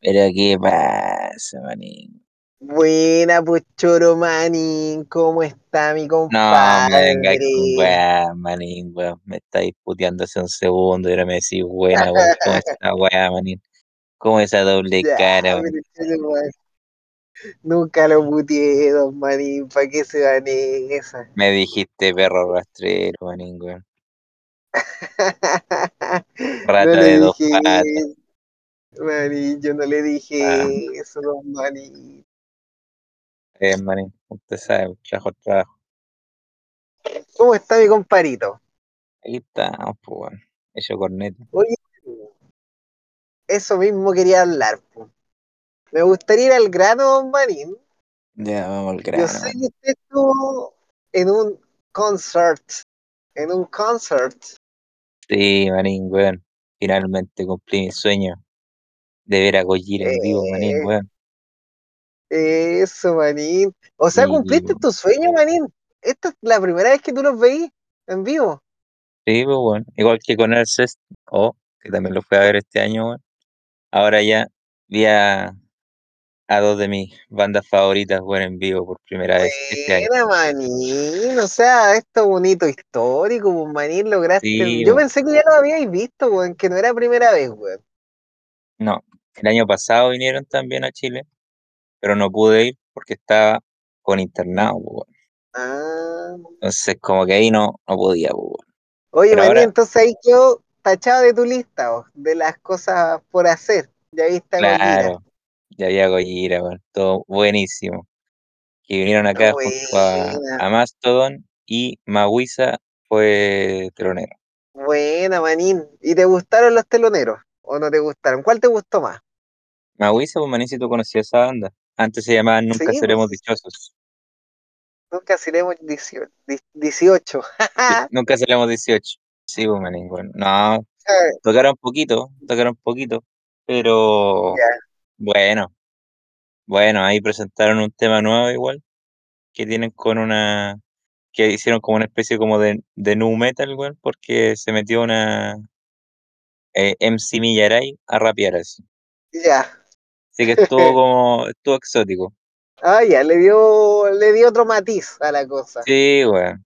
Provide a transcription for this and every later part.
Pero qué pasa, manín. Buena, pues Choro Manín, ¿cómo está mi No me compadre? weá, manín, weón. Me estáis puteando hace un segundo y ahora me decís buena, weón. ¿Cómo es esa weá, manín? ¿Cómo esa doble Ya, cara, weón? Nunca lo puteé, don Manín, ¿para qué se van esa? Me dijiste perro rastrero, manín, weón. Rata de dos patas. Manín, yo no le Ah, dije eso, don Manín. eh, manín. Usted sabe, trabajo, trabajo. ¿Cómo está mi compadrito? Ahí estamos, pues. Hecho corneta. Oye, eso mismo quería hablar. po. Me gustaría ir al grano, don Manín. Ya, vamos al Yo grano, sé manín. que usted estuvo en un concert, en un concert. Sí, manín, weón. Finalmente cumplí mi sueño de ver a Gojira en vivo, manín, Eh, weón. eso, Manín. O sea, cumpliste tu sueño, Manín. Esta es la primera vez que tú los veís en vivo. sí, pues, weón. Igual que con el Cest, o que también lo fui a ver este año, weón. Ahora ya vi a, a dos de mis bandas favoritas, weón, en vivo por primera vez este año. Manín. O sea, esto bonito histórico, pues, Manín, lograste. Sí, Yo weón. pensé que ya lo habíais visto, weón, que no era primera vez, weón. No, el año pasado vinieron también a Chile, pero no pude ir porque estaba con internado, pues. Ah. Entonces, como que ahí no, no podía, pues. Oye, ahora, entonces ahí quedó tachado de tu lista, vos, de las cosas por hacer. Ya viste a claro, ya había Gojira, weón. Todo buenísimo. Que vinieron acá junto a, a Mastodon y Maguisa fue telonero. buena, Manín. ¿Y te gustaron los teloneros? ¿O no te gustaron? ¿Cuál te gustó más? Maguisa, pues maní, si tú conocías esa banda. Antes se llamaban Nunca Sí, Seremos pues, Dichosos. nunca seremos 18. 18. Sí, Nunca Seremos 18. Sí, pues maní, bueno. No, tocaron poquito, tocaron poquito, pero ya, bueno, bueno, ahí presentaron un tema nuevo igual, que tienen con una, que hicieron como una especie como de, de nu metal, weón, porque se metió una eh, MC Millaray a rapear así. ya. Así que estuvo como, estuvo exótico. Ah, ya, le dio, le dio otro matiz a la cosa. Sí, weón.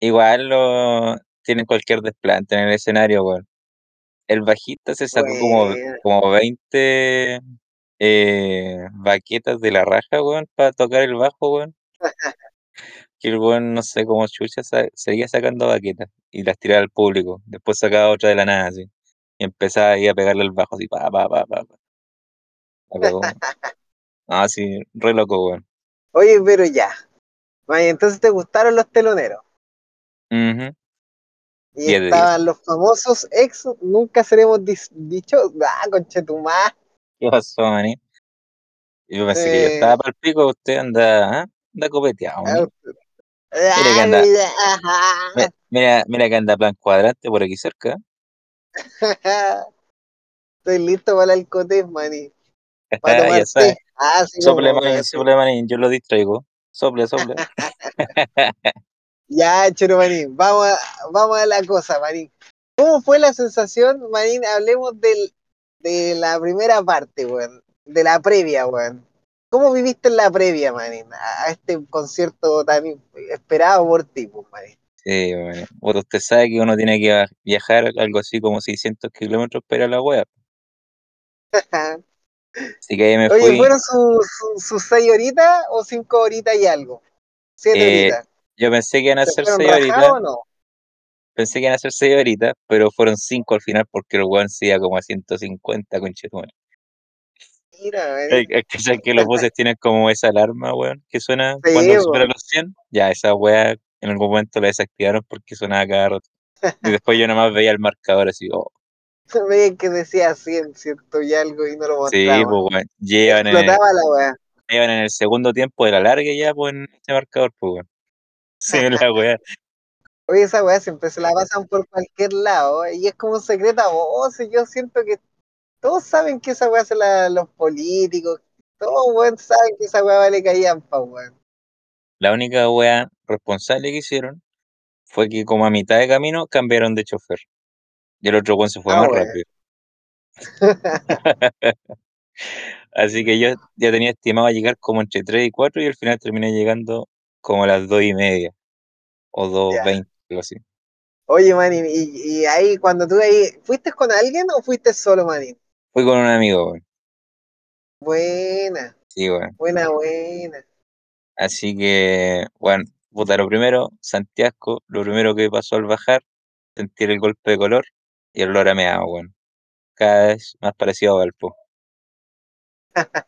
Igual lo tienen cualquier desplante en el escenario, weón. El bajista se sacó como, como 20 eh, baquetas de la raja, weón, para tocar el bajo, weón. Que el weón, no sé cómo chucha, sa- seguía sacando baquetas y las tiraba al público. Después sacaba otra de la nada, así. Y empezaba ahí a pegarle al bajo, así, pa, pa, pa, pa, pa. Ah, sí, re loco, weón. Oye, pero ya. Entonces te gustaron los teloneros. Y 10 de 10. estaban los famosos ex, nunca seremos dichos. Ah, conchetumá. ¿Qué pasó, maní? Yo pensé que yo Eh, estaba para el pico, usted anda, ¿ah? anda copeteado, maní. Mira que ah, anda, mira, mira que anda plan cuadrante por aquí cerca. Estoy listo para el alcotés, maní. Para tomar té. Ah, sí, Sople, como. manín, sí. sople, manín, yo lo distraigo. Sople, sople. Ya, choro, manín. Vamos a, vamos a la cosa, manín. ¿Cómo fue la sensación, manín? Hablemos del, de la primera parte, weón. De la previa, weón. ¿Cómo viviste la previa, manín? A, a este concierto tan esperado por ti, pues, manín. Sí, manín. Bueno, usted sabe que uno tiene que viajar algo así como 600 kilómetros para la wea. Así que ahí me Oye, fui. ¿fueron sus su, sus seis horitas o cinco horitas y algo? Siete eh, horitas. yo pensé que iban a ¿Se ser fueron 6 horitas. rajados o no? Pensé que iban a ser 6 horitas, pero fueron 5 al final porque el weón se iba como a 150, conchetumare. Mira, Hay manín. hay que saber que los buses tienen como esa alarma, weón, que suena Sí, cuando supera los 100. Ya, esa weá en algún momento la desactivaron porque sonaba cada rato. Y después yo nomás veía el marcador así, oh, Veían que decía 100, ciento y algo y no lo sí, mostraba. pues weón, llevan en el, Explotaba la weá. llevan en el segundo tiempo de la larga ya, pues en ese marcador, pues weón. Sí, la weá. Oye, esa weá siempre se la pasan por cualquier lado ¿eh? y es como un secreto a voces. Yo siento que todos saben que esa weá se la los políticos. Todos weón saben que esa weá vale callampa, weón. La única weá responsable que hicieron fue que como a mitad de camino cambiaron de chofer. Y el otro weón se fue Ah, más rápido. Así que yo ya tenía estimado llegar como entre 3 y 4 y al final terminé llegando como a las 2 y media o Ya. 2.20, algo así. Oye, manín, y, y ahí cuando tú ahí, ¿fuiste con alguien o fuiste solo, manín? Fui con un amigo, weón. Buena, Sí, weón. buena, buena. Así que, bueno, puta, lo primero, Santiago, lo primero que pasó al bajar, sentir el golpe de color y el olor a meado, weón. Cada vez más parecido a Valpo.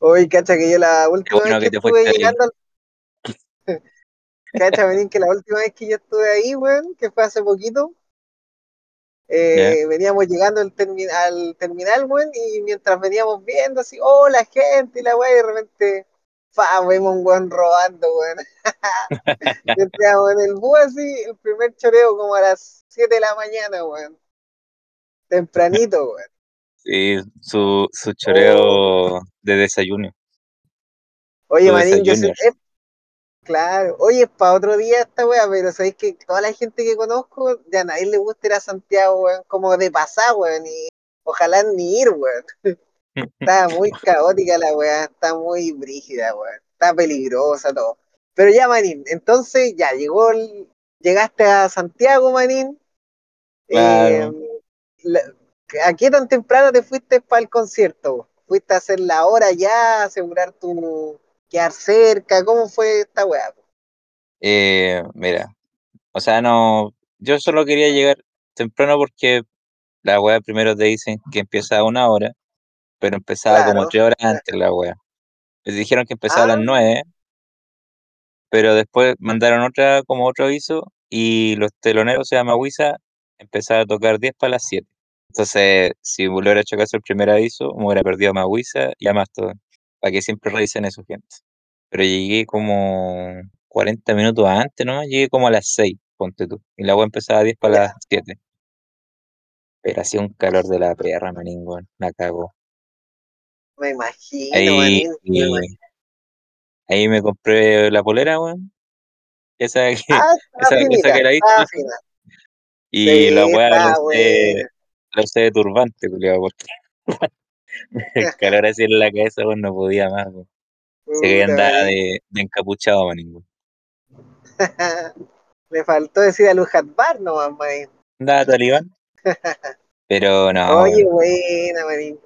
Oye, cacha que yo la última vez que que te estuve fuiste ahí. llegando al... Cacha, manín, que la última vez que yo estuve ahí, weón, que fue hace poquito, eh, veníamos llegando al, termi- al terminal, weón, y mientras veníamos viendo así, oh, la gente y la weón, y de repente, fa, vemos un weón robando, weón. Entramos en el bus así, el primer choreo como a las 7 de la mañana, weón. Tempranito, weón. Sí, su, su Oh. choreo de desayuno, Oye, manín, yo sé, es- claro, oye, es para otro día esta weá, pero sabéis que toda la gente que conozco, ya a nadie le gusta ir a Santiago, weón, como de pasar, weón, y ojalá ni ir, weón. Está muy caótica la weá, está muy brígida, weón. Está peligrosa todo. Pero ya, manín, entonces ya llegó el- llegaste a Santiago, manín. Eh, Claro. la- ¿A qué tan temprano te fuiste para el concierto? ¿Fuiste a hacer la hora ya, asegurar tu quedar cerca? ¿Cómo fue esta weá? Eh, mira, o sea, no, yo solo quería llegar temprano porque la wea primero te dicen que empieza a una hora, pero empezaba como Claro. tres horas antes la wea. Les dijeron que empezaba a las Ah, nueve, pero después mandaron otra, como otro aviso, y los teloneros, se llama Wisa, empezaba a tocar 10 para las 7. Entonces, si me hubiera hecho caso el primer aviso, me hubiera perdido a Maguisa y a Mastodon, para que siempre revisen eso, gente. Pero llegué como 40 minutos antes, ¿no? Llegué como a las 6, ponte tú. Y la wea empezaba a 10 para las ya, 7. Pero hacía un calor de la perra, manín, weón. La cagó. Me imagino, Ahí. Me y- imagino. ahí me compré la polera, weón. Esa que, Ah, esa, que la viste. Y la weá la la usé de turbante, culiao, porque el calor así en la cabeza, weón, no podía más, weón. Se que andaba de, de encapuchado, manín, weón. Le faltó decir a Lujat Bar nomás, manín. Andaba talibán, pero no, Oye, buena, manín.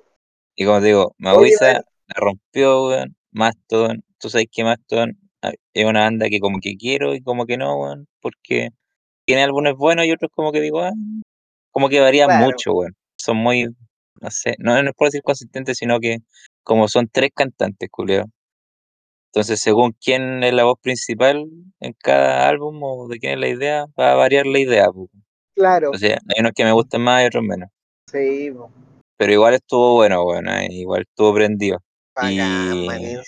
Y como te digo, manín. la rompió, weón. Mastodon, tú sabes que Mastodon ah, es una banda que como que quiero y como que no, weón, porque tiene álbumes buenos y otros como que digo, ah, como que varían Claro, mucho, weón. Son muy, no sé, no, no es por decir consistentes, sino que como son tres cantantes, culeo. Entonces, según quién es la voz principal en cada álbum o de quién es la idea, va a variar la idea, po. claro. O sea, hay unos que me gustan más y otros menos. Sí. Pero igual estuvo bueno, weón, eh, igual estuvo prendido. bacán, Y,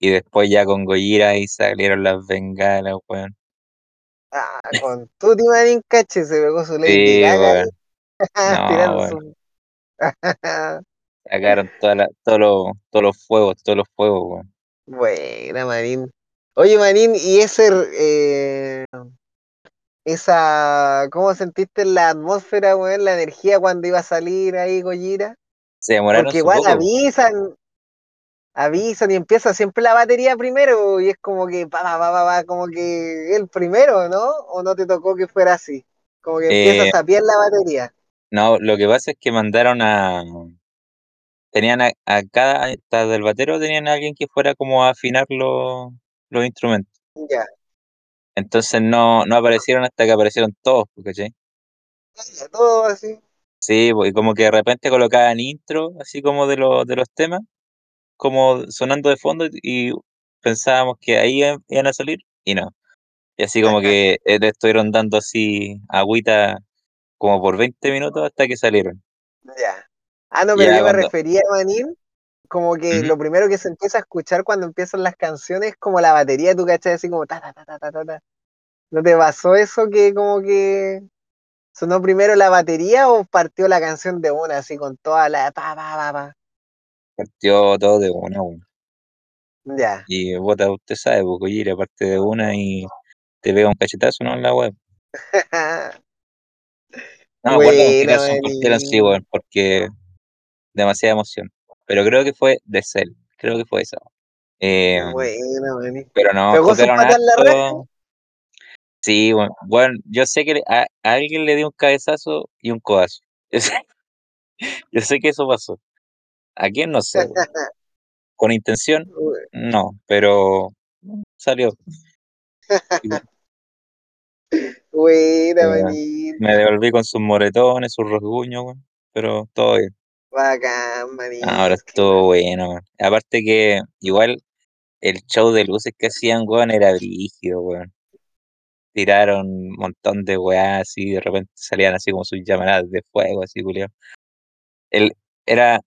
y después ya con Gojira ahí salieron las bengalas, weón. Ah, con Tutti Manín, caché, se pegó su Lady Sí, Gaga No, weón. su... Sacaron todos los, todos los fuegos, todos los fuegos, weón. Buena, Manín. Oye, Manín, y ese, eh, esa, ¿cómo sentiste la atmósfera, weón, la energía cuando iba a salir ahí Gojira? Se demoraron Porque igual poco. avisan, avisan y empieza siempre la batería primero y es como que, pa, pa, pa, pa, como que el primero, ¿no? ¿O no te tocó que fuera así? Como que empieza a Eh, sapear la batería. no, lo que pasa es que mandaron a, tenían a, a cada, hasta del batero tenían a alguien que fuera como a afinar los, los instrumentos. Ya, Entonces no, no aparecieron hasta que aparecieron todos, ¿cachai? ya, todo así. Sí, pues, y como que de repente colocaban intro, así como de los, de los temas, como sonando de fondo, y pensábamos que ahí iban a salir, y no. Y así como que eh, le estuvieron dando así agüita como por 20 minutos hasta que salieron. Ya. Ah, no, pero ya yo me cuando, refería, Manín, como que lo primero que se empieza a escuchar cuando empiezan las canciones es como la batería, tú cachai, así como ta, ta, ta, ta, ta, ta. ¿No te pasó eso que como que sonó primero la batería o partió la canción de una, así con toda la pa, pa, pa, pa? partió todo de una, weón. Ya. Y bota, usted sabe, pues ir aparte de una y te pega un cachetazo, ¿no? En la web. No Manín. weón, porque demasiada emoción. Pero creo que fue de Cell, creo que fue esa. Eh, Buena, maní. pero no, ¿Pegó su tocaron harto. Sí, bueno, bueno, yo sé que a, a alguien le dio un cabezazo y un codazo. Yo sé, yo sé que eso pasó. ¿A quién? No sé. ¿Con intención? No, pero salió. Bueno, Buena, eh, me devolví con sus moretones, sus rasguños, pero todo bien. Bacán, manín. Ahora qué estuvo bueno, weón. Aparte que igual el show de luces que hacían, weón, era brígido, weón. Tiraron un montón de weas así, de repente salían así como sus llamaradas de fuego, así, culiao. El, era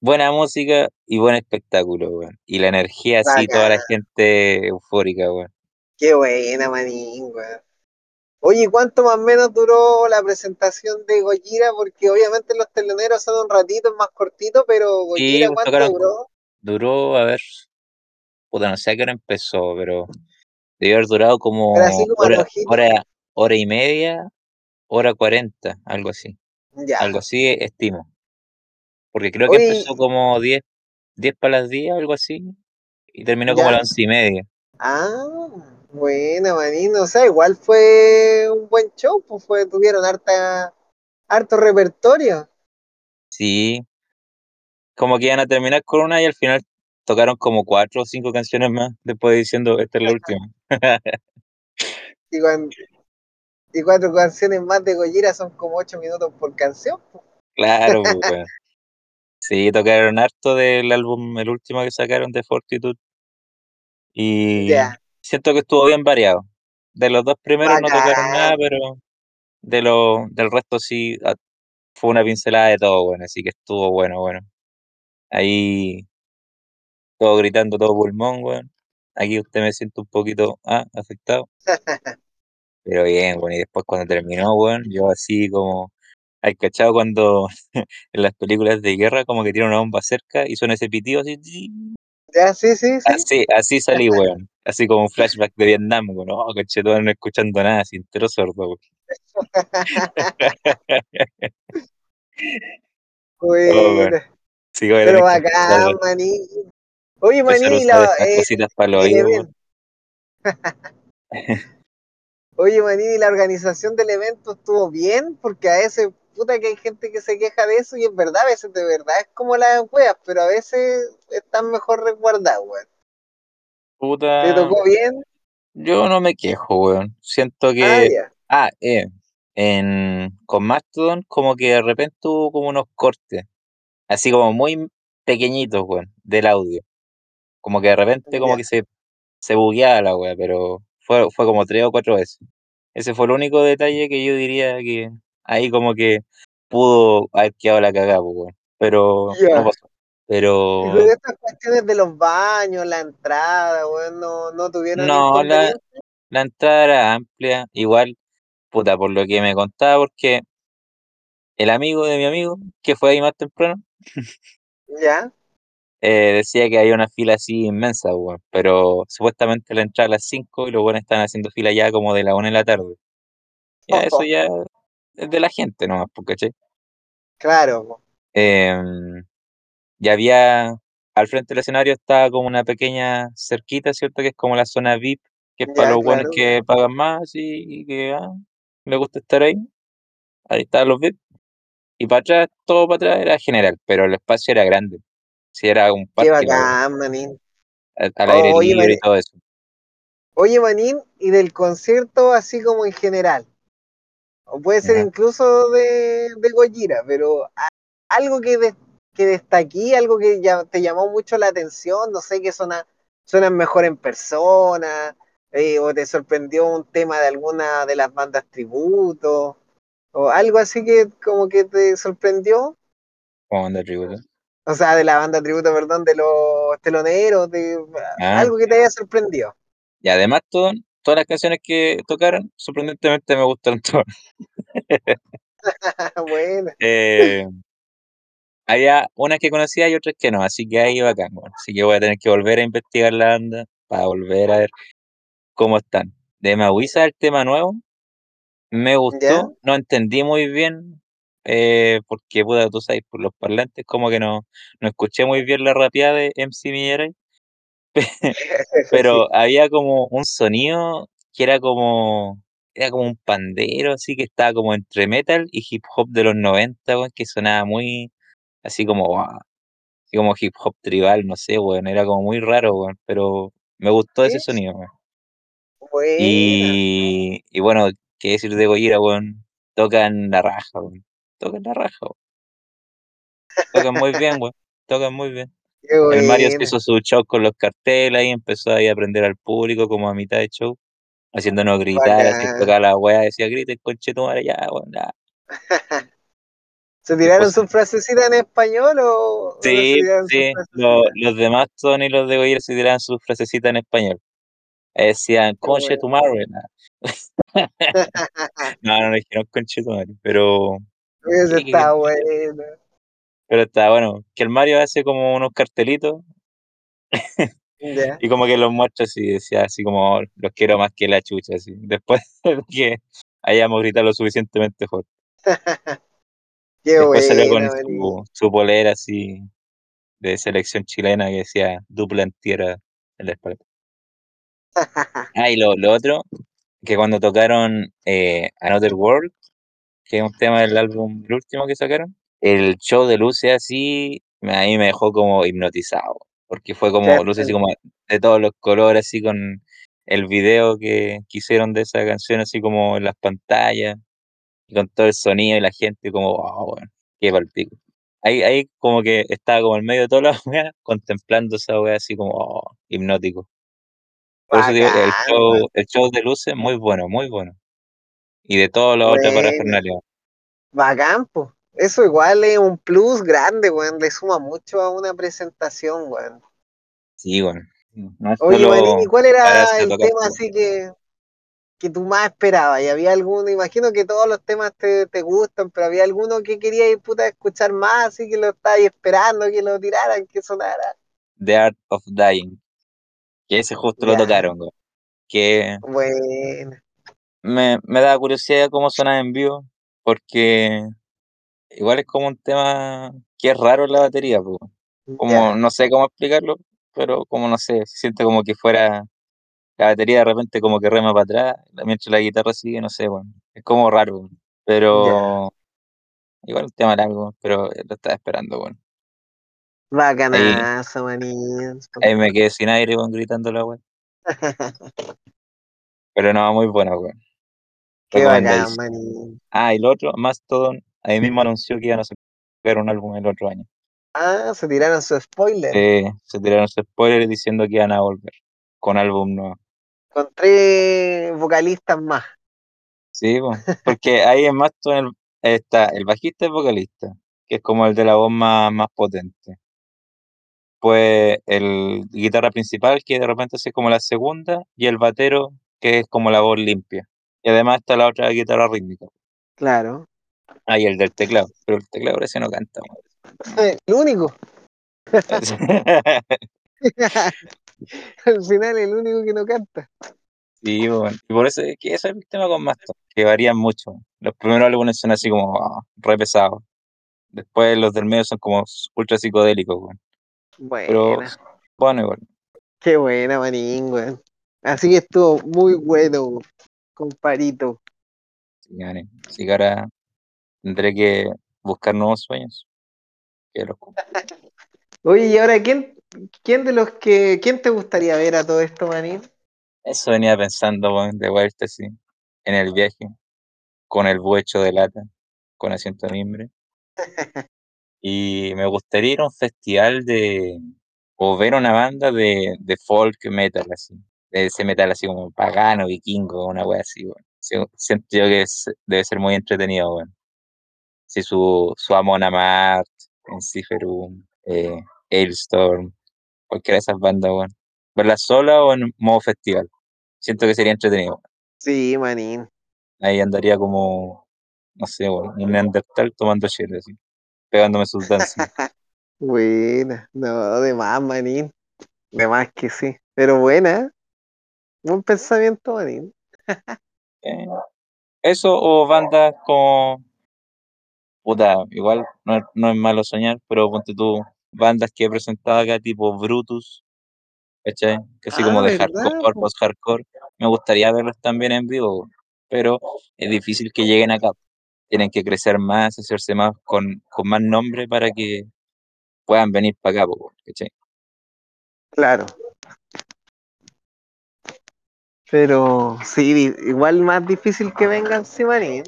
buena música y buen espectáculo, weón. Y la energía así, toda la gente eufórica, weón. Qué buena, manín, weón. Oye, ¿cuánto más o menos duró la presentación de Gojira? Porque obviamente los teloneros son un ratito es más cortito, pero Gojira, pues ¿cuánto tocaron, duró? duró, a ver, puta, no sé a qué hora empezó, pero debió haber durado como como hora, hora, hora y media, hora cuarenta, algo así. Ya. Algo así estimo. Porque creo que Oye, empezó como 10, 10 para las 10, algo así, y terminó como a las once y media. Ah, buena, manín. O sea, igual fue un buen show, pues fue, tuvieron harta, harto repertorio. Sí, como que iban a terminar con una y al final tocaron como cuatro o cinco canciones más, después diciendo, esta es la última. Y, cuatro canciones más de Gojira son como ocho minutos por canción. Claro, pues. Sí, tocaron harto del álbum, el último que sacaron de Fortitude, y Ya, siento que estuvo bien variado. De los dos primeros no tocaron nada, pero de lo, del resto sí ah, fue una pincelada de todo, bueno, así que estuvo bueno, bueno. Ahí todo gritando, todo pulmón, weón. Aquí usted me siente un poquito ah, afectado, pero bien, weón. Y después cuando terminó, weón, yo así como, ¿hay cachado cuando en las películas de guerra como que tiene una bomba cerca y suena ese pitido así? Ya, sí, sí, sí. Así, así salí, weón. Así como un flashback de Vietnam, weón. Oh, todo no escuchando nada, así entero sordo, weón. Oh. Sí, Pero bacán, maní. Oye, maní, la, eh, cositas para los oídos. Oye, Manini, la organización del evento estuvo bien, porque a veces, puta que hay gente que se queja de eso, y es verdad, a veces de verdad es como las weas, pero a veces están mejor resguardadas, weón. ¿Te Puta, tocó bien? yo no me quejo, weón. Siento Ah, que, ya, ah, eh, en, con Mastodon como que de repente hubo como unos cortes, así como muy pequeñitos, weón, del audio. Como que de repente como que se, se bugueaba la weá, pero fue, fue como tres o cuatro veces. Ese fue el único detalle que yo diría que ahí como que pudo haber quedado la cagada, pues, weón. Pero no pasó. Pero estas cuestiones de los baños, la entrada, weón, no, no tuvieron no, la, la entrada era amplia, igual, puta, por lo que me contaba, porque el amigo de mi amigo, que fue ahí más temprano, Ya. eh, decía que había una fila así inmensa, weón. Pero supuestamente la entrada a las 5 y los buenos están haciendo fila ya como de la una de la tarde. Ya eso ya es de la gente nomás, pues, ¿cachai? Claro, po. Y había, al frente del escenario estaba como una pequeña cerquita, ¿cierto? Que es como la zona VIP, que es para los buenos claro. que pagan más y, y que ah, les gusta estar ahí. Ahí estaban los VIP. Y para atrás, todo para atrás era general, pero el espacio era grande. Sí, era un Qué parque, la bacán, manín. al, al aire Oye, libre manín, y todo eso. oye, manín, y del concierto así como en general. O puede ser incluso de, de Gojira, pero a- algo que, que destaqué, algo que ya te llamó mucho la atención, no sé, que suena, suenan mejor en persona, eh, o te sorprendió un tema de alguna de las bandas tributo, o algo así que como que te sorprendió, ¿Cómo anda el tributo? o sea, de la banda tributo, perdón, de los teloneros, de Ah, algo que te haya sorprendido. y además todo, todas las canciones que tocaron, sorprendentemente me gustaron todas. bueno, Eh, había unas que conocía y otras que no, así que ahí bacán, bueno. Así que voy a tener que volver a investigar la banda para volver a ver cómo están. De Maguisa, el tema nuevo, me ¿ya? gustó, no entendí muy bien eh, porque, puta, tú sabes, por los parlantes como que no, no escuché muy bien la rapeada de MC Millaray, Sí. pero había como un sonido que era como era como un pandero, así que estaba como entre metal y hip hop de los 90, weón, que sonaba muy así como, guau, así como hip hop tribal, no sé, weón, era como muy raro, weón, pero me gustó ese sonido, weón. Y, y bueno, qué decir de Gojira, weón, tocan la raja, weón, tocan la raja, weón. Tocan muy bien, weón, tocan muy bien. Qué El Mario hizo su show con los carteles y empezó ahí a aprender al público como a mitad de show, haciéndonos gritar, así, tocaba la weá, decía, griten, conchetumare, ya, weón, ya. ¿Se tiraron sus frasecitas en español o sí, tiraron sí, lo- los demás Tony y los de Goyer se tiraban sus frasecitas en español. Eh, Decían, bueno. conchetumare, nah. No, no, no dijeron conchetumare, pero, Eso ¿qué, qué, qué? está bueno. Pero está bueno, que el Mario hace como unos cartelitos Ya. y como que los muestra así, decía así como, "Oh, los quiero más que la chucha, así. Después de que hayamos gritado lo suficientemente fuerte. Qué Después salió con buena, su, su polera así de selección chilena que decía dupla entera en la espalda. Ah, y lo, lo otro, que cuando tocaron eh, Another World, que es un tema del álbum, el último que sacaron, el show de luces así, a mí me dejó como hipnotizado, porque fue como luces así como de todos los colores, así con el video que, que hicieron de esa canción, así como en las pantallas, y con todo el sonido y la gente como, wow, weón, qué palpico. Ahí, ahí como que estaba como en medio de todas las weas, contemplando esa wea así como oh, hipnótico. Por eso digo, el show, weón. el show de luces, muy bueno, muy bueno. Y de todas las otras Buena. parafernalia. Bacán, po. Eso igual es un plus grande, weón. Le suma mucho a una presentación, weón. Sí, bueno. No Oye, Manín, ¿y solo cuál era el tema así que, que tú más esperabas? ¿Y había alguno? Imagino que todos los temas te, te gustan, pero había alguno que querías ir puta a escuchar más, así que lo estabas esperando que lo tiraran, que sonara. The Art of Dying. Que ese justo lo tocaron, güey. Que bueno, me, me da curiosidad cómo suena en vivo, porque igual es como un tema que es raro en la batería, pues. Como, ya, no sé cómo explicarlo, pero como no sé, se siente como que fuera la batería de repente como que rema para atrás, mientras la guitarra sigue, no sé, bueno. Es como raro, pero igual un tema largo, pero lo estaba esperando, bueno. Bacanazo, Manín. ahí me quedé sin aire, weón, gritando la weón. Pero no, muy bueno, weón. Qué bacán. Manín. Ah, y lo otro, Mastodon, ahí mismo anunció que iban a sacar un álbum el otro año. Ah, se tiraron su spoiler. Se, se tiraron sus spoilers diciendo que iban a volver con álbum nuevo. Con tres vocalistas más. Sí, po, porque ahí en Mastodon el- está el bajista y el vocalista, que es como el de la voz más, más potente. Pues el guitarra principal, que de repente es como la segunda, y el batero, que es como la voz limpia. Y además está la otra guitarra rítmica. Claro. Ah, y el del teclado, pero el teclado parece no canta. El único. Al final, el único que no canta. Sí, bueno. Y por eso es que ese es el tema con Mastodon, que varían mucho. Los primeros álbumes son así como ah, re pesados. Después los del medio son como ultra psicodélicos, weón. Pero Buena. bueno, igual. Qué buena, manín, weón. Así que estuvo muy bueno, comparito. Sí, gane. Así que ahora tendré que buscar nuevos sueños. Que los. Oye, ¿y ahora quién, quién de los que, quién te gustaría ver a todo esto, manín? Eso venía pensando, weón, de vuelta, sí. En el viaje, con el buecho de lata, con asiento de mimbre. Y me gustaría ir a un festival de. o ver una banda de, de folk metal, así. De ese metal así como pagano, vikingo, una wea así, weón. Sí, Siento yo que es- debe ser muy entretenido, weón. Sí, su, su Amon Amarth, Enciferum, eh, Hailstorm, cualquiera de esas bandas, weón. Verlas sola o en modo festival. Siento que sería entretenido. Sí, manín. Ahí andaría como, no sé, weón, un Neandertal tomando chile, así, pegándome sus danzas. Buena. No, de más, manín. De más que sí. Pero buena, ¿eh? Buen pensamiento, manín. Eh, Eso o bandas como puta, igual no, no es malo soñar, pero ponte tú, bandas que he presentado acá, tipo Brutus, ¿cachai? Que así como Ah, de ¿verdad? hardcore, po? post-hardcore, me gustaría verlos también en vivo, pero es difícil que lleguen acá. Tienen que crecer más, hacerse más con, con más nombre para que puedan venir para acá, ¿cachai? Claro. Pero sí, igual más difícil que vengan Simarín.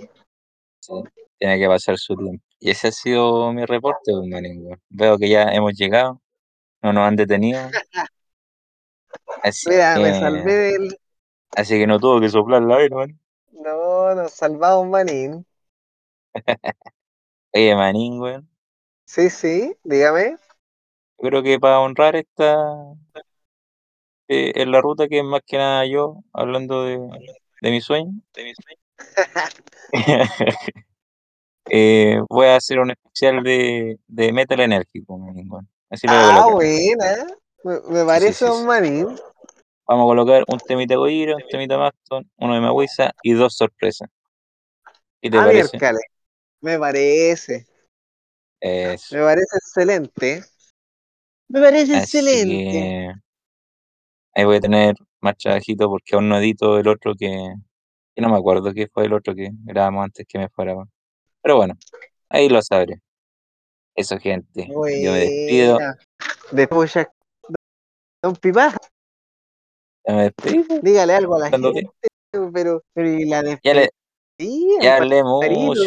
Sí, tiene que pasar su tiempo. Y ese ha sido mi reporte, manín, weón. Veo que ya hemos llegado, no nos han detenido, así Mira, me que, salvé del. así que no tuvo que soplar la man. No, nos salvamos, Manín. Oye, manín, weón. Sí, sí, dígame. Yo creo que para honrar esta, eh, en la ruta que es más que nada yo, hablando de, de mi sueño, eh, voy a hacer un especial de, de metal enérgico. Así lo a Ah, buena. Me, me Sí, sí, parece sí, un sí. Manín. Vamos a colocar un temita Goira, un temita Maston, uno de Maguisa y dos sorpresas. ¿Qué te Ah, parece? Me parece. Eso. Me parece excelente. Me parece Así excelente. que ahí voy a tener más trabajito porque aún no edito el otro que, que no me acuerdo qué fue el otro que grabamos antes que me fuera. Pero bueno, ahí lo sabré. Eso, gente. Yo me despido. Buena. Después ya. Don Pipa, Ya me pues, dígale algo a la gente, pero, pero y la Ya, le, despedida, ya hablé Marito, mucho,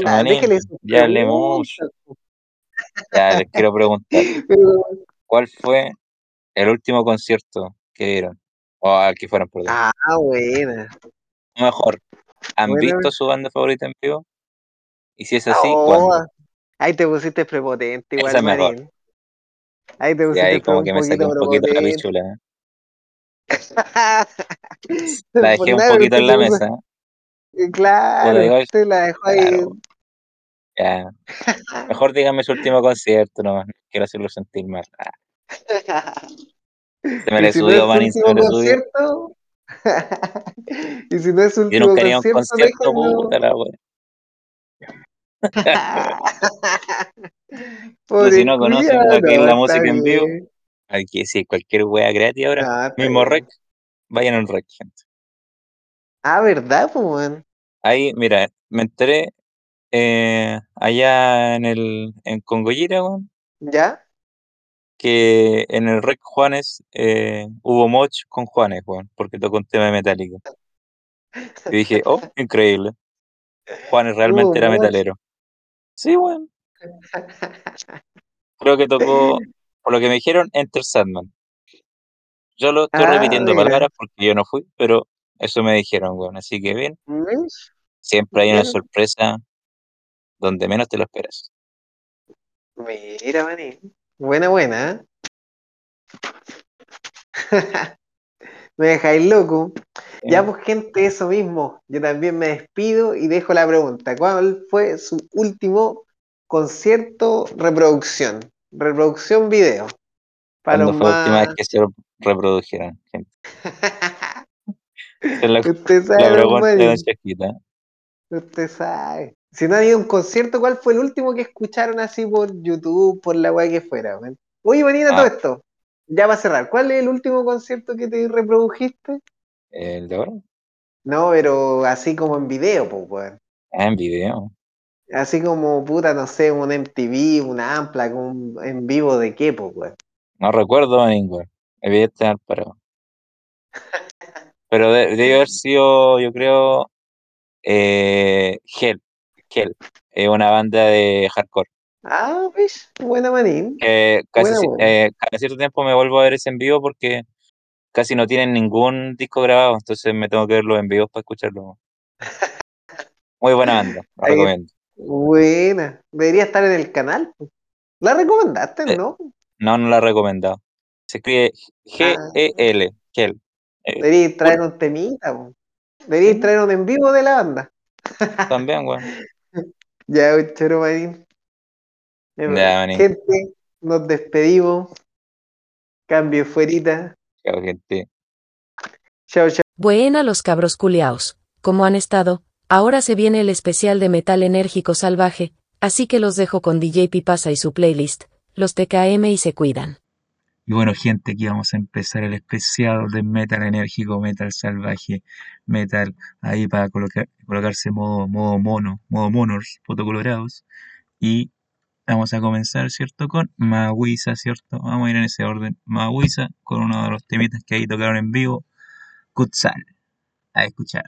Ya hablé mucho. Ya les quiero preguntar, Pero- ¿cuál fue el último concierto que vieron? O al que fueron, perdón. ah, buena. Mejor, ¿han Buena. visto su banda favorita en vivo? Y si es así, oh, ahí te pusiste prepotente Esa igual, es mejor. Marín. Ahí te Y ahí pusiste como un que me saqué poquito un poquito la pichula. ¿eh? La dejé un poquito en la mesa. Claro, igual, usted la dejó ahí. claro. Ya. Mejor dígame su último concierto nomás. no Quiero hacerlo sentir mal. Ah, se me le si no subió, su manín, se me le subió. concierto, y si no es su Yo nunca haría un concierto, puta la wea. Pero si no conocen lo que es no, la música en vivo, que decir cualquier wea gratis ahora. Mismo rec, vayan al rec, gente. Ah, ¿verdad, pues? Ahí, mira, me enteré eh, allá en el en Congollira, weón, ¿Ya? que en el Rec Juanes eh, hubo moch con Juanes, weón, porque tocó un tema de Metallica. Y dije, oh, increíble. Juanes realmente era metalero. Sí, weón. Creo que tocó, por lo que me dijeron, Enter Sandman. Yo lo estoy Ah, repitiendo mira. palabras porque yo no fui, pero eso me dijeron, weón. Así que bien, siempre hay una sorpresa donde menos te lo esperas. mira, maní. Buena, buena. ¿eh? Me dejáis loco. Ya, ¿sí? pues, gente, eso mismo. Yo también me despido y dejo la pregunta. ¿Cuál fue su último concierto reproducción? Reproducción video. Para ¿Cuándo fue la última vez que se reprodujeron, gente? La, Usted sabe, pregunta. Usted sabe. Si no han ido a un concierto, ¿cuál fue el último que escucharon así por YouTube, por la weá que fuera? man? Oye, Marina, todo Ah, esto. Ya va a cerrar. ¿Cuál es el último concierto que te reprodujiste? El de oro. No, pero así como en video, pues, weón. Ah, en video. Así como, puta, no sé, un MTV, una Ampla, un en vivo de qué, pues, weón. No recuerdo. Debía estar parado. Pero de- debe haber sido, yo creo, eh, Hell. Hell. Es una banda de hardcore. Ah, pues, buena manín. Que casi Buena, si- buena. eh, cada cierto tiempo me vuelvo a ver ese en vivo porque casi no tienen ningún disco grabado. Entonces me tengo que verlos en vivo para escucharlo. Muy buena banda, la Ahí, recomiendo. buena. Debería estar en el canal. ¿La recomendaste, Eh, no? no, no la he recomendado. Se escribe Ah, G-E-L. Eh, traer un temita, pues. Deberíais Sí, traer un en vivo de la banda. también, weón. Ya, choro Ya, manín. Gente, nos despedimos. Cambio fuerita. Chao, gente. Chao, chao. Buena los cabros culiaos. ¿Cómo han estado? Ahora se viene el especial de metal enérgico salvaje, Así que los dejo con DJ Pipasa y su playlist, los TKM y se cuidan. Y bueno, gente, aquí vamos a empezar el especial de metal enérgico, metal salvaje, metal ahí para colocarse modo, modo mono, modo monors, fotocolorados. Y Vamos a comenzar, ¿cierto? Con Maguisa, ¿cierto? Vamos a ir en ese orden. Maguisa, con uno de los temitas que ahí tocaron en vivo, Kutsal. A escuchar.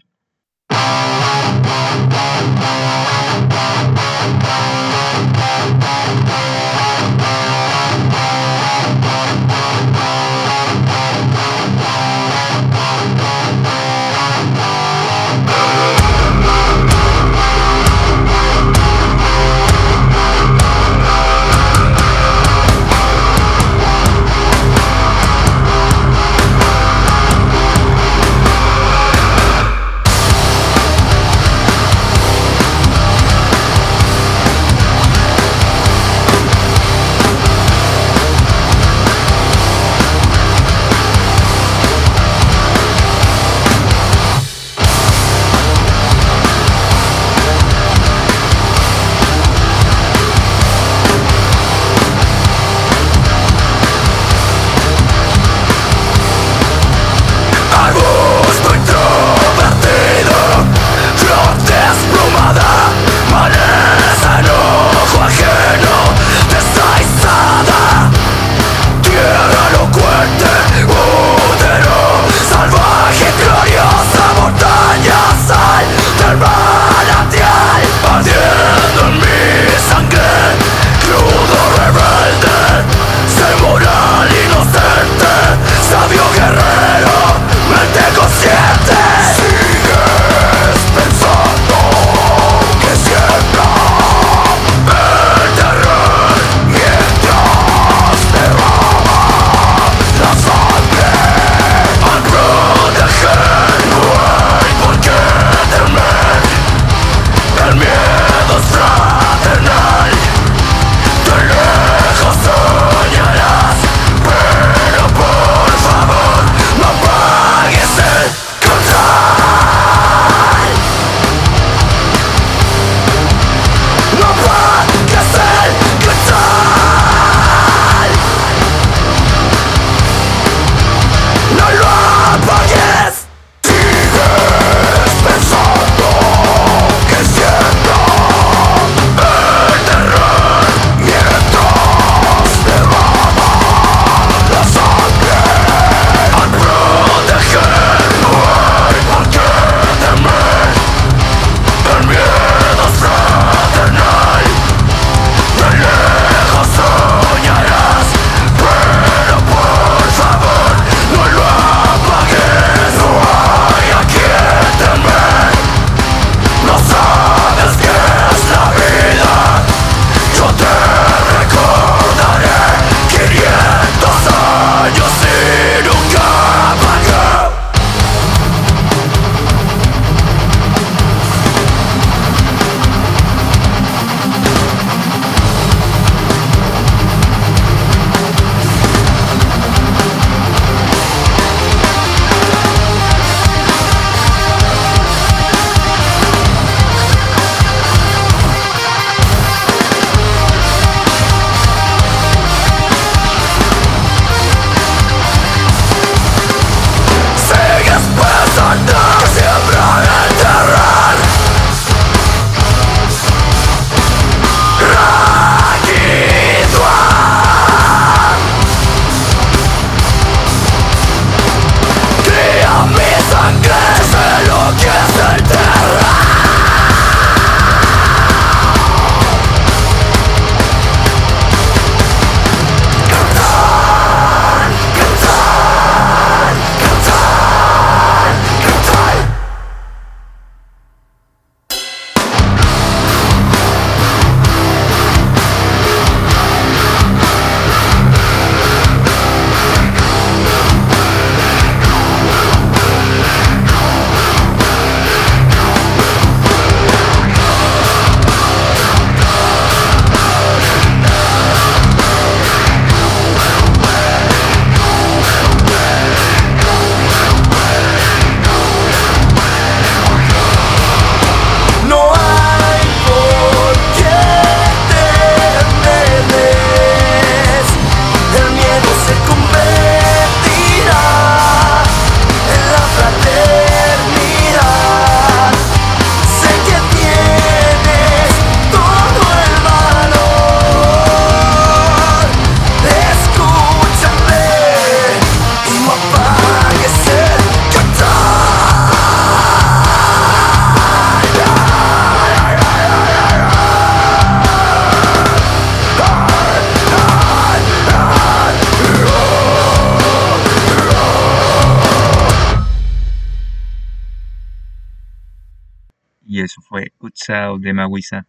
Fue Uchao de Maguisa,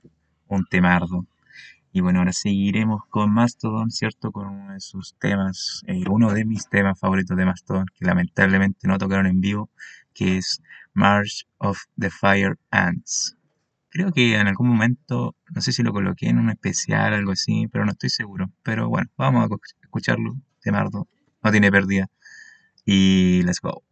un temardo. Y bueno, ahora seguiremos con Mastodon, ¿cierto? Con uno de sus temas, eh, uno de mis temas favoritos de Mastodon, que lamentablemente no tocaron en vivo, que es March of the Fire Ants. Creo que en algún momento, no sé si lo coloqué en un especial, algo así, pero no estoy seguro. Pero bueno, vamos a escucharlo, temardo, no tiene pérdida. Y let's go.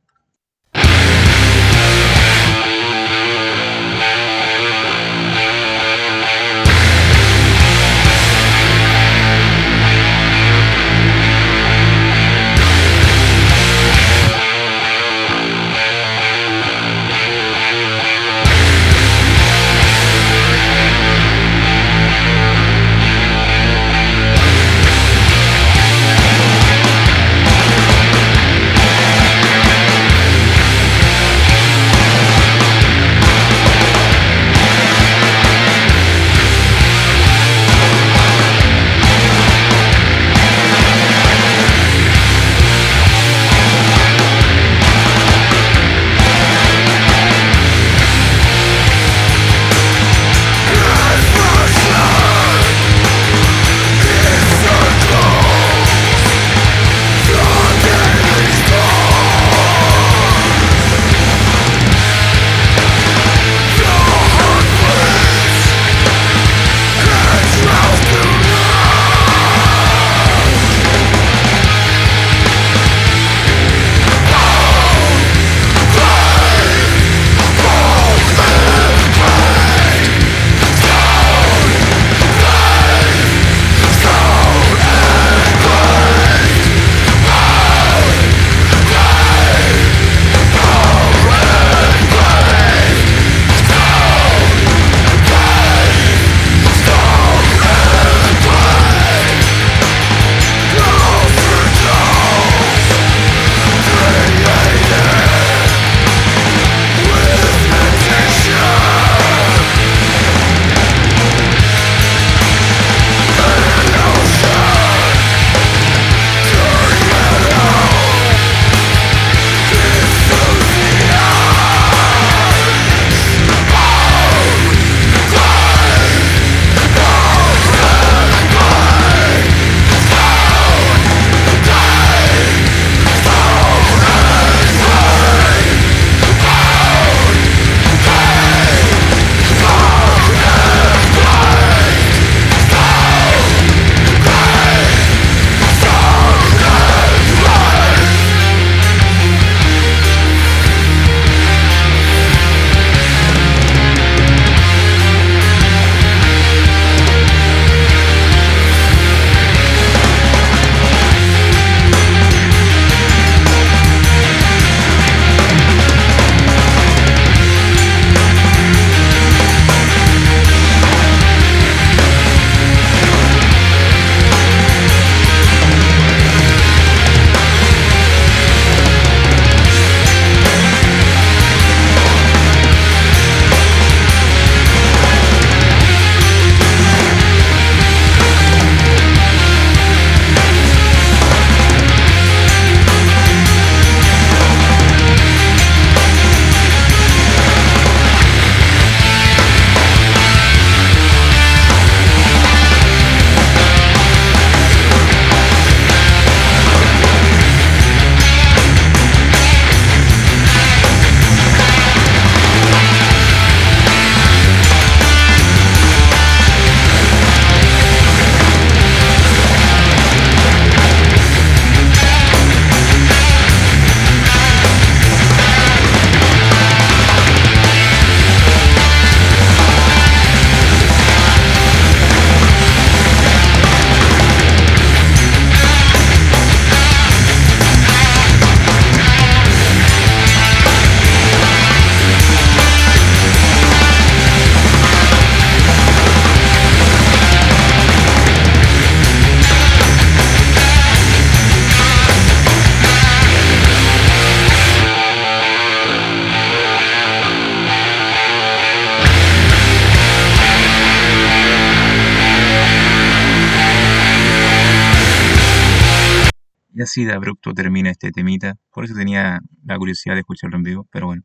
Así de abrupto termina este temita. Por eso tenía la curiosidad de escucharlo en vivo, pero bueno.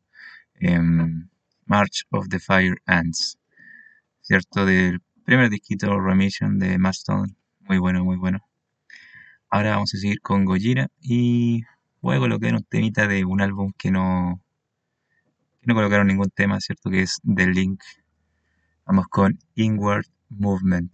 Em, March of the Fire Ants, ¿cierto? Del primer disquito Remission de Mastodon, muy bueno, muy bueno. Ahora vamos a seguir con Gojira y voy a colocar un temita de un álbum que no, que no colocaron ningún tema, ¿cierto? Que es The Link. Vamos con Inward Movement.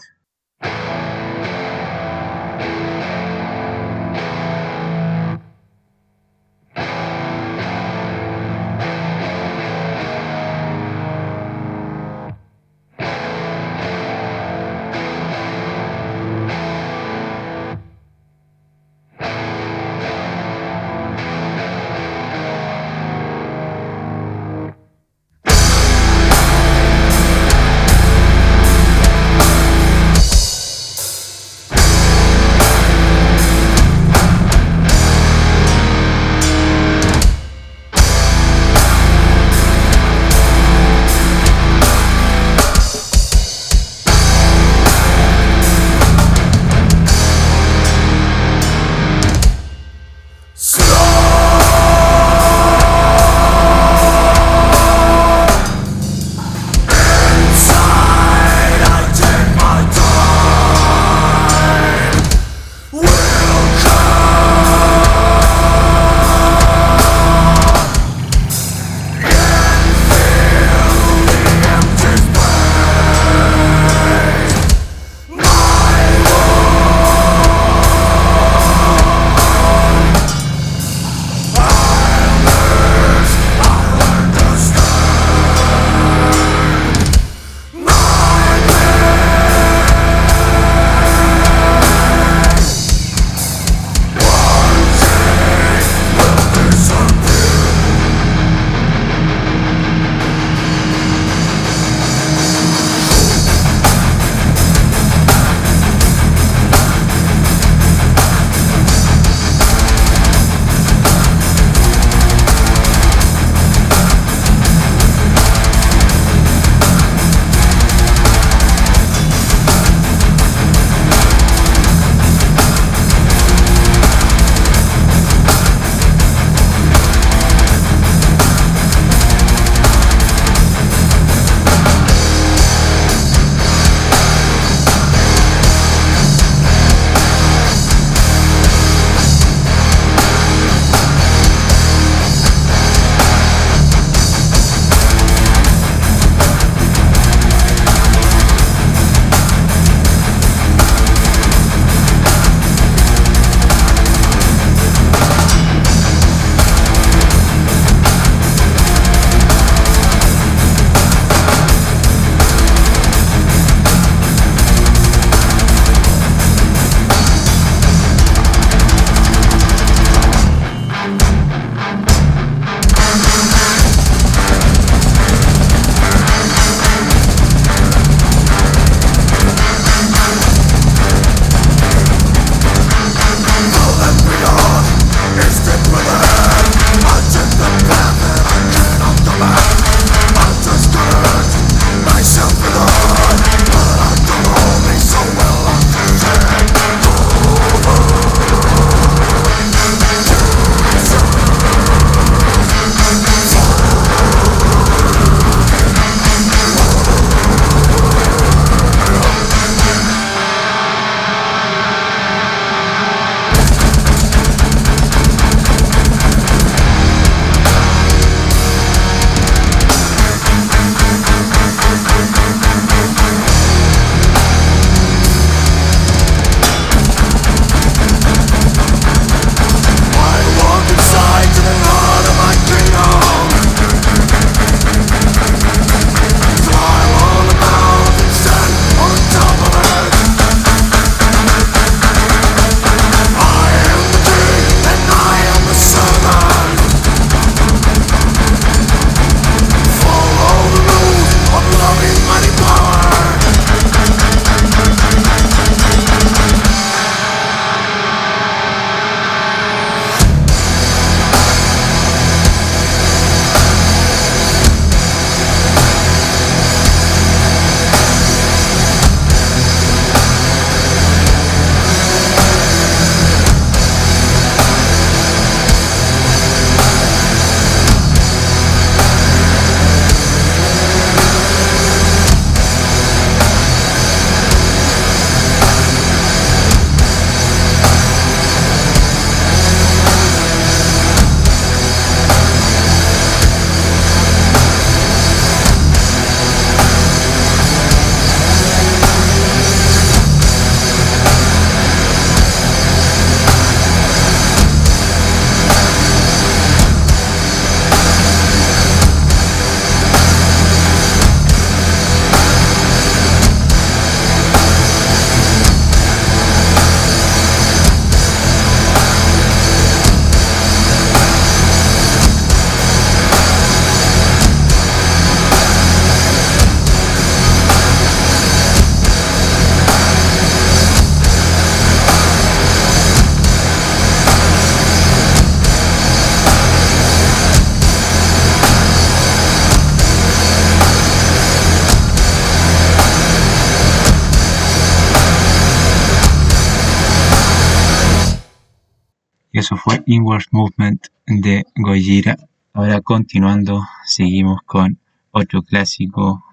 Inward Movement de Gojira. Ahora continuando, seguimos con otro clásico.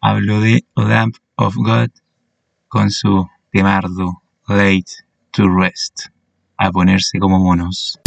Hablo de Lamp of God con su temardo Late to Rest. A ponerse como monos.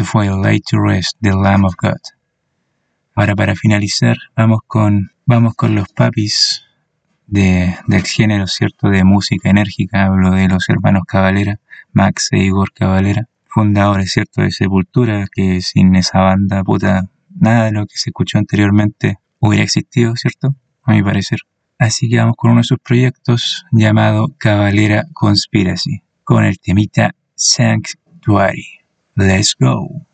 Eso fue Late to Rest de Lamb of God. Ahora para finalizar, vamos con, vamos con los papis de, del género, ¿cierto? De música enérgica. Hablo de los hermanos Cavalera, Max e Igor Cavalera, fundadores, ¿cierto? De Sepultura, que sin esa banda, puta, nada de lo que se escuchó anteriormente hubiera existido, ¿cierto? A mi parecer. Así que vamos con uno de sus proyectos llamado Cavalera Conspiracy, con el temita Sanctuary. Let's go.